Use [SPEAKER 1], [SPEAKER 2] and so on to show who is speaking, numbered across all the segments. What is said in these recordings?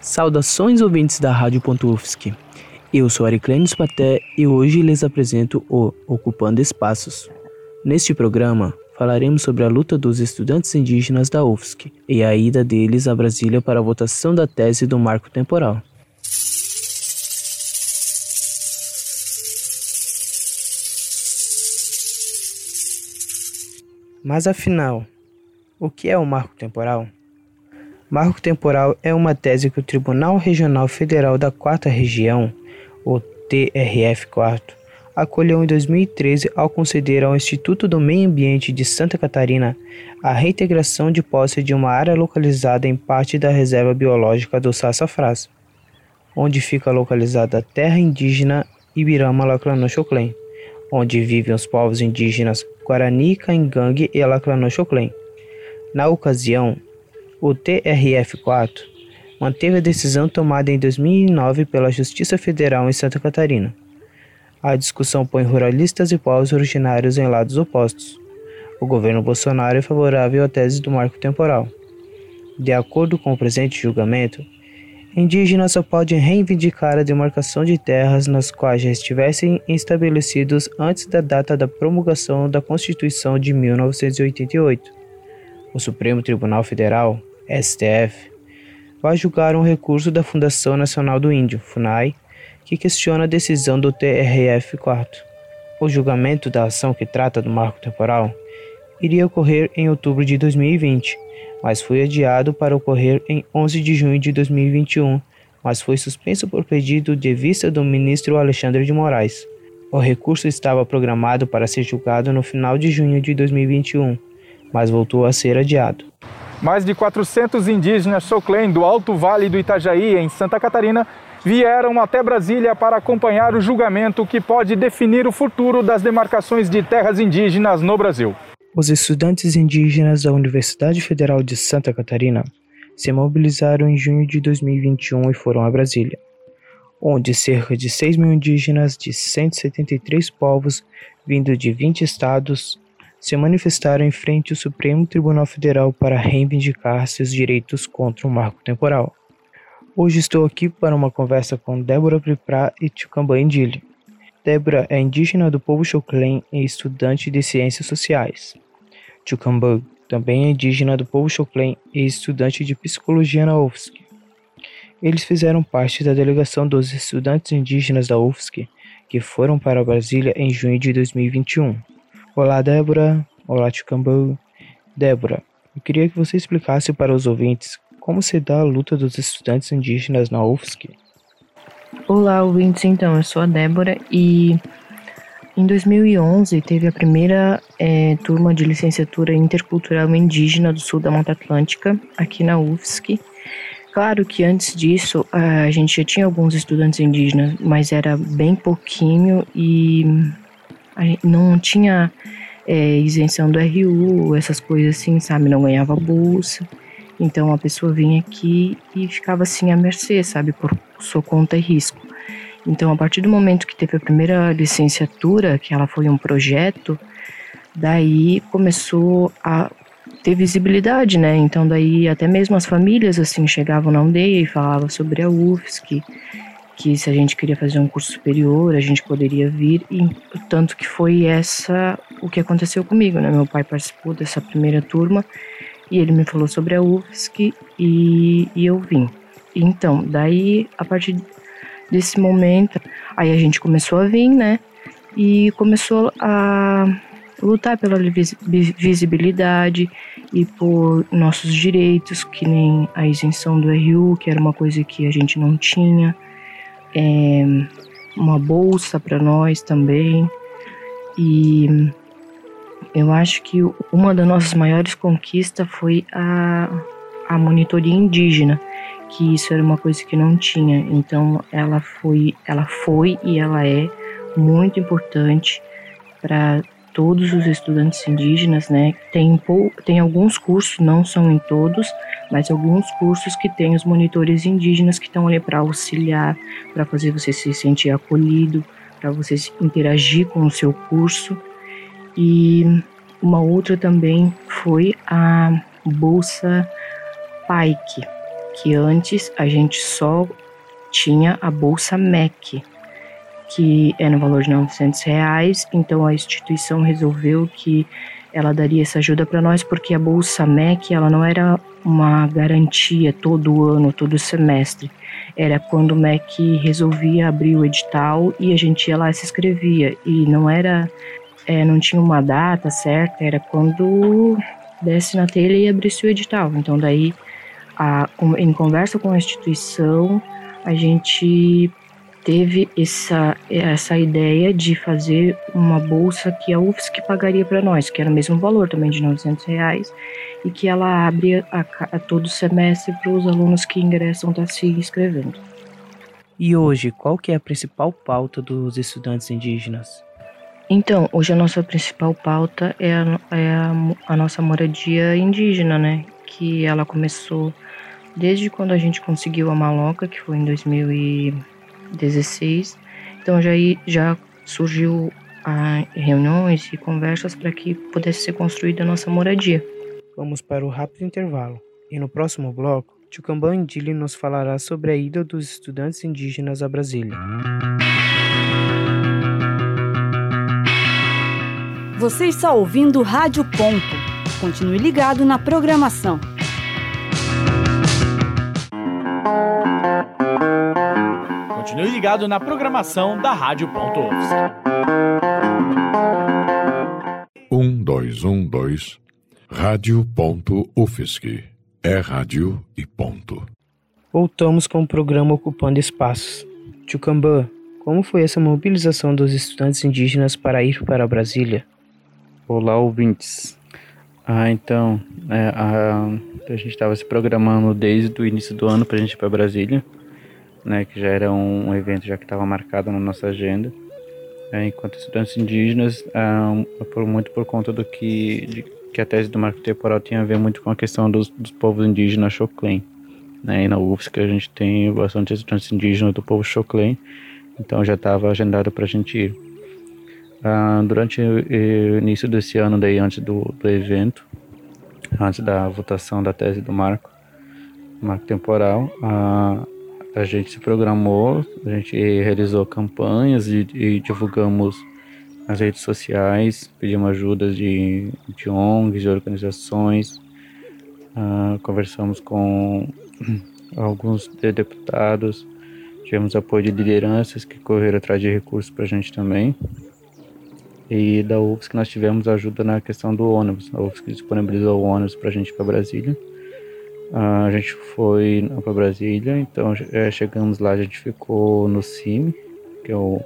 [SPEAKER 1] Saudações ouvintes da Rádio UFSC. Eu sou Ariclênio Paté e hoje lhes apresento o Ocupando Espaços. Neste programa, falaremos sobre a luta dos estudantes indígenas da UFSC e a ida deles a Brasília para a votação da tese do marco temporal. Mas afinal, o que é o marco temporal? Marco temporal é uma tese que o Tribunal Regional Federal da Quarta Região, o TRF4, acolheu em 2013 ao conceder ao Instituto do Meio Ambiente de Santa Catarina a reintegração de posse de uma área localizada em parte da reserva biológica do Sassafrás, onde fica localizada a terra indígena Ibirama Lacranochoclen, onde vivem os povos indígenas Guarani, Caingangue e Lacranochoclen. Na ocasião, o TRF4 manteve a decisão tomada em 2009 pela Justiça Federal em Santa Catarina. A discussão põe ruralistas e povos originários em lados opostos. O governo Bolsonaro é favorável à tese do marco temporal. De acordo com o presente julgamento, indígenas só podem reivindicar a demarcação de terras nas quais já estivessem estabelecidos antes da data da promulgação da Constituição de 1988. O Supremo Tribunal Federal, STF, vai julgar um recurso da Fundação Nacional do Índio, FUNAI, que questiona a decisão do TRF-4. O julgamento da ação que trata do marco temporal iria ocorrer em outubro de 2020, mas foi adiado para ocorrer em 11 de junho de 2021, mas foi suspenso por pedido de vista do ministro Alexandre de Moraes. O recurso estava programado para ser julgado no final de junho de 2021, mas voltou a ser adiado.
[SPEAKER 2] Mais de 400 indígenas Choclen do Alto Vale do Itajaí, em Santa Catarina, vieram até Brasília para acompanhar o julgamento que pode definir o futuro das demarcações de terras indígenas no Brasil.
[SPEAKER 1] Os estudantes indígenas da Universidade Federal de Santa Catarina se mobilizaram em junho de 2021 e foram a Brasília, onde cerca de 6 mil indígenas de 173 povos, vindo de 20 estados, se manifestaram em frente ao Supremo Tribunal Federal para reivindicar seus direitos contra o marco temporal. Hoje estou aqui para uma conversa com Débora Priprá e Tchucambã Indile. Débora é indígena do povo Choclen e estudante de ciências sociais. Chucambug também indígena do povo Choclen e estudante de psicologia na UFSC. Eles fizeram parte da delegação dos estudantes indígenas da UFSC que foram para Brasília em junho de 2021. Olá, Débora. Olá, Chucambug. Débora, eu queria que você explicasse para os ouvintes como se dá a luta dos estudantes indígenas na UFSC.
[SPEAKER 3] Olá, ouvintes. Então, eu sou a Débora e em 2011, teve a primeira é, turma de licenciatura intercultural indígena do sul da Mata Atlântica, aqui na UFSC. Claro que antes disso a gente já tinha alguns estudantes indígenas, mas era bem pouquinho e não tinha é, isenção do RU, essas coisas assim, sabe? Não ganhava bolsa. Então a pessoa vinha aqui e ficava assim à mercê, sabe? Por sua conta e risco. Então, a partir do momento que teve a primeira licenciatura, que ela foi um projeto, daí começou a ter visibilidade, né? Então, daí até mesmo as famílias assim chegavam na aldeia e falavam sobre a UFSC, que se a gente queria fazer um curso superior, a gente poderia vir, e tanto que foi essa o que aconteceu comigo, né? Meu pai participou dessa primeira turma e ele me falou sobre a UFSC e, e eu vim. Então, daí, a partir desse momento. Aí a gente começou a vir, né? E começou a lutar pela visibilidade e por nossos direitos, que nem a isenção do RU, que era uma coisa que a gente não tinha, é, uma bolsa para nós também. E eu acho que uma das nossas maiores conquistas foi a, a monitoria indígena, que isso era uma coisa que não tinha. Então ela foi, ela foi e ela é muito importante para todos os estudantes indígenas, né? Tem, tem alguns cursos, não são em todos, mas alguns cursos que tem os monitores indígenas que estão ali para auxiliar, para fazer você se sentir acolhido, para você interagir com o seu curso. E uma outra também foi a Bolsa PAIC, que antes a gente só tinha a Bolsa MEC, que é no valor de 900 reais, então a instituição resolveu que ela daria essa ajuda para nós porque a bolsa MEC ela não era uma garantia todo ano, todo semestre. Era quando o MEC resolvia abrir o edital e a gente ia lá e se inscrevia. E não era, é, não tinha uma data certa, era quando desse na telha e abrisse o edital. Então daí, a, em conversa com a instituição, a gente teve essa, essa ideia de fazer uma bolsa que a UFSC pagaria para nós, que era o mesmo valor também de 900 reais, e que ela abre a, a todo semestre para os alunos que ingressam estar tá se inscrevendo.
[SPEAKER 1] E hoje, qual que é a principal pauta dos estudantes indígenas?
[SPEAKER 3] Então, hoje a nossa principal pauta é a, é a, a nossa moradia indígena, né? Que ela começou desde quando a gente conseguiu a maloca, que foi em 2000 e 16. Então já, já surgiu a ah, reuniões e conversas para que pudesse ser construída a nossa moradia.
[SPEAKER 1] Vamos para o rápido intervalo. E no próximo bloco, Tchucambã Indili nos falará sobre a ida dos estudantes indígenas a Brasília.
[SPEAKER 4] Você está ouvindo Rádio Ponto. Continue ligado na programação.
[SPEAKER 5] Continue ligado na programação da Rádio Ponto
[SPEAKER 6] Um, dois, um, dois. Rádio Ponto UFSC. É rádio e ponto.
[SPEAKER 1] Voltamos com o programa Ocupando Espaços. Tchucambã, como foi essa mobilização dos estudantes indígenas para ir para Brasília?
[SPEAKER 7] Olá, ouvintes. Ah, então, é, a, a gente estava se programando desde o início do ano para a gente ir para Brasília né, que já era um, evento já que estava marcado na nossa agenda, é, enquanto estudantes indígenas, é, por, muito por conta do que, de, que a tese do marco temporal tinha a ver muito com a questão dos, dos povos indígenas Xoclen. Né, e na UFSC a gente tem bastante estudantes indígenas do povo Xoclen, então já estava agendado para a gente ir. Ah, durante o início desse ano, daí antes do, do evento, antes da votação da tese do marco, marco temporal, a, a gente se programou, a gente realizou campanhas e, e divulgamos nas redes sociais, pedimos ajuda de, de ONGs, de organizações, uh, conversamos com alguns de deputados, tivemos apoio de lideranças que correram atrás de recursos para a gente também. E da UFSC nós tivemos ajuda na questão do ônibus. A UFSC disponibilizou o ônibus para a gente para Brasília. A gente foi para Brasília, então é, chegamos lá, a gente ficou no CIMI, que é o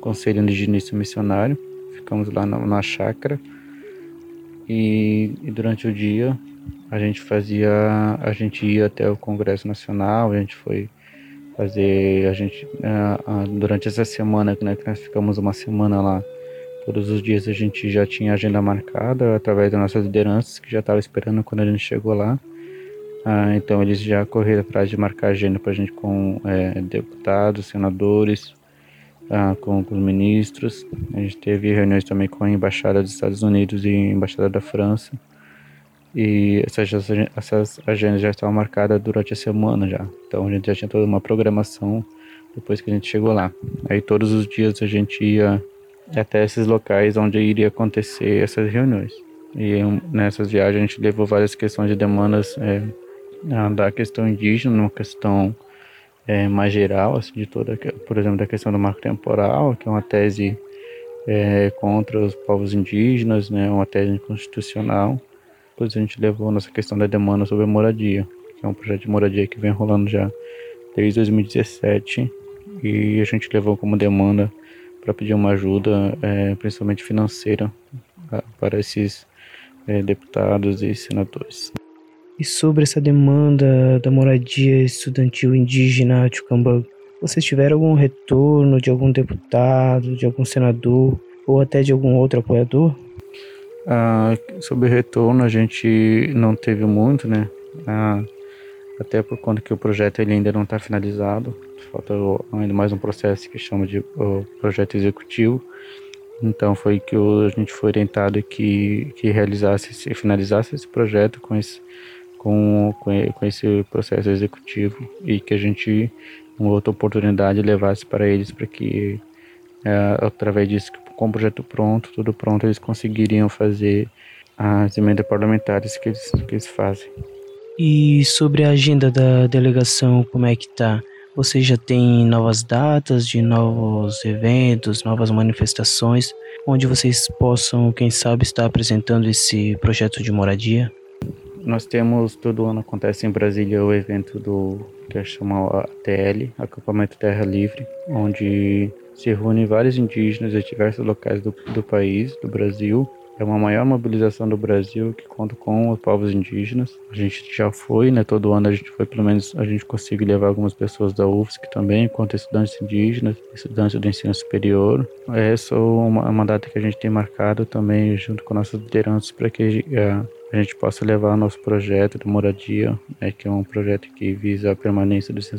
[SPEAKER 7] Conselho Indigenista Missionário. Ficamos lá na, na chácara e, e, durante o dia a gente fazia, a gente ia até o Congresso Nacional, a gente foi fazer, a gente durante essa semana né, que nós ficamos uma semana lá, todos os dias a gente já tinha agenda marcada através das nossas lideranças que já estavam esperando quando a gente chegou lá. Ah, então eles já correram atrás de marcar agenda para a gente com é, deputados, senadores, ah, com, com, os ministros. A gente teve reuniões também com a embaixada dos Estados Unidos e a embaixada da França. E essas, essas agendas já estavam marcadas durante a semana já. Então a gente já tinha toda uma programação depois que a gente chegou lá. Aí todos os dias a gente ia até esses locais onde iria acontecer essas reuniões. E nessas viagens a gente levou várias questões de demandas é, da questão indígena, uma questão é, mais geral, assim, de toda, por exemplo, da questão do marco temporal, que é uma tese é, contra os povos indígenas, né, uma tese inconstitucional. Depois a gente levou nossa questão da demanda sobre a moradia, que é um projeto de moradia que vem rolando já desde 2017 e a gente levou como demanda para pedir uma ajuda, é, principalmente financeira, para esses é, deputados e senadores.
[SPEAKER 1] E sobre essa demanda da moradia estudantil indígena de Ucambã, vocês tiveram algum retorno de algum deputado, de algum senador ou até de algum outro apoiador?
[SPEAKER 7] Ah, sobre retorno a gente não teve muito, né? Ah, até por conta que o projeto ele ainda não está finalizado, falta ainda mais um processo que chama de projeto executivo. Então foi que a gente foi orientado que, que realizasse, finalizasse esse projeto com esse, com, com esse processo executivo e que a gente, uma outra oportunidade, levasse para eles para que, é, através disso, com o projeto pronto, tudo pronto, eles conseguiriam fazer as emendas parlamentares que eles, que eles fazem.
[SPEAKER 1] E sobre a agenda da delegação, como é que tá? Você já tem novas datas de novos eventos, novas manifestações, onde vocês possam, quem sabe, estar apresentando esse projeto de moradia?
[SPEAKER 7] Nós temos, todo ano acontece em Brasília o evento do que é chamado ATL, Acampamento Terra Livre, onde se reúnem vários indígenas de diversos locais do, do país, do Brasil, é uma maior mobilização do Brasil que conta com os povos indígenas. A gente já foi, né? Todo ano a gente foi, pelo menos a gente consegue levar algumas pessoas da UFSC também, quanto estudantes indígenas, estudantes do ensino superior. Essa é uma, uma data que a gente tem marcado também junto com nossas lideranças para que é, a gente possa levar nosso projeto de moradia, né, que é um projeto que visa a permanência dos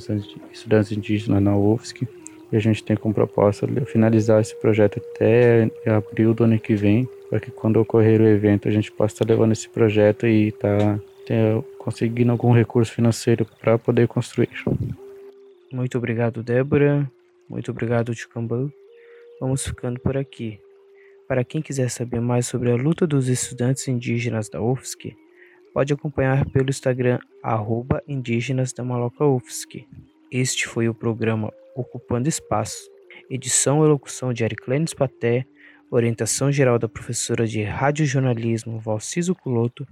[SPEAKER 7] estudantes indígenas na UFSC. E a gente tem como proposta finalizar esse projeto até abril do ano que vem, para que quando ocorrer o evento a gente possa estar levando esse projeto e estar tá, conseguindo algum recurso financeiro para poder construir.
[SPEAKER 1] Muito obrigado, Débora. Muito obrigado, Tchucambã. Vamos ficando por aqui. Para quem quiser saber mais sobre a luta dos estudantes indígenas da UFSC, pode acompanhar pelo Instagram arroba indígenas da Maloca UFSC. Este foi o programa Ocupando Espaço, edição e locução de Ariclenes Paté, orientação geral da professora de radiojornalismo Valciso Culoto,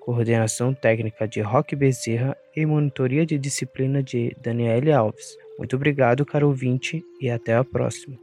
[SPEAKER 1] coordenação técnica de Roque Bezerra e monitoria de disciplina de Daniele Alves. Muito obrigado, caro ouvinte, e até a próxima.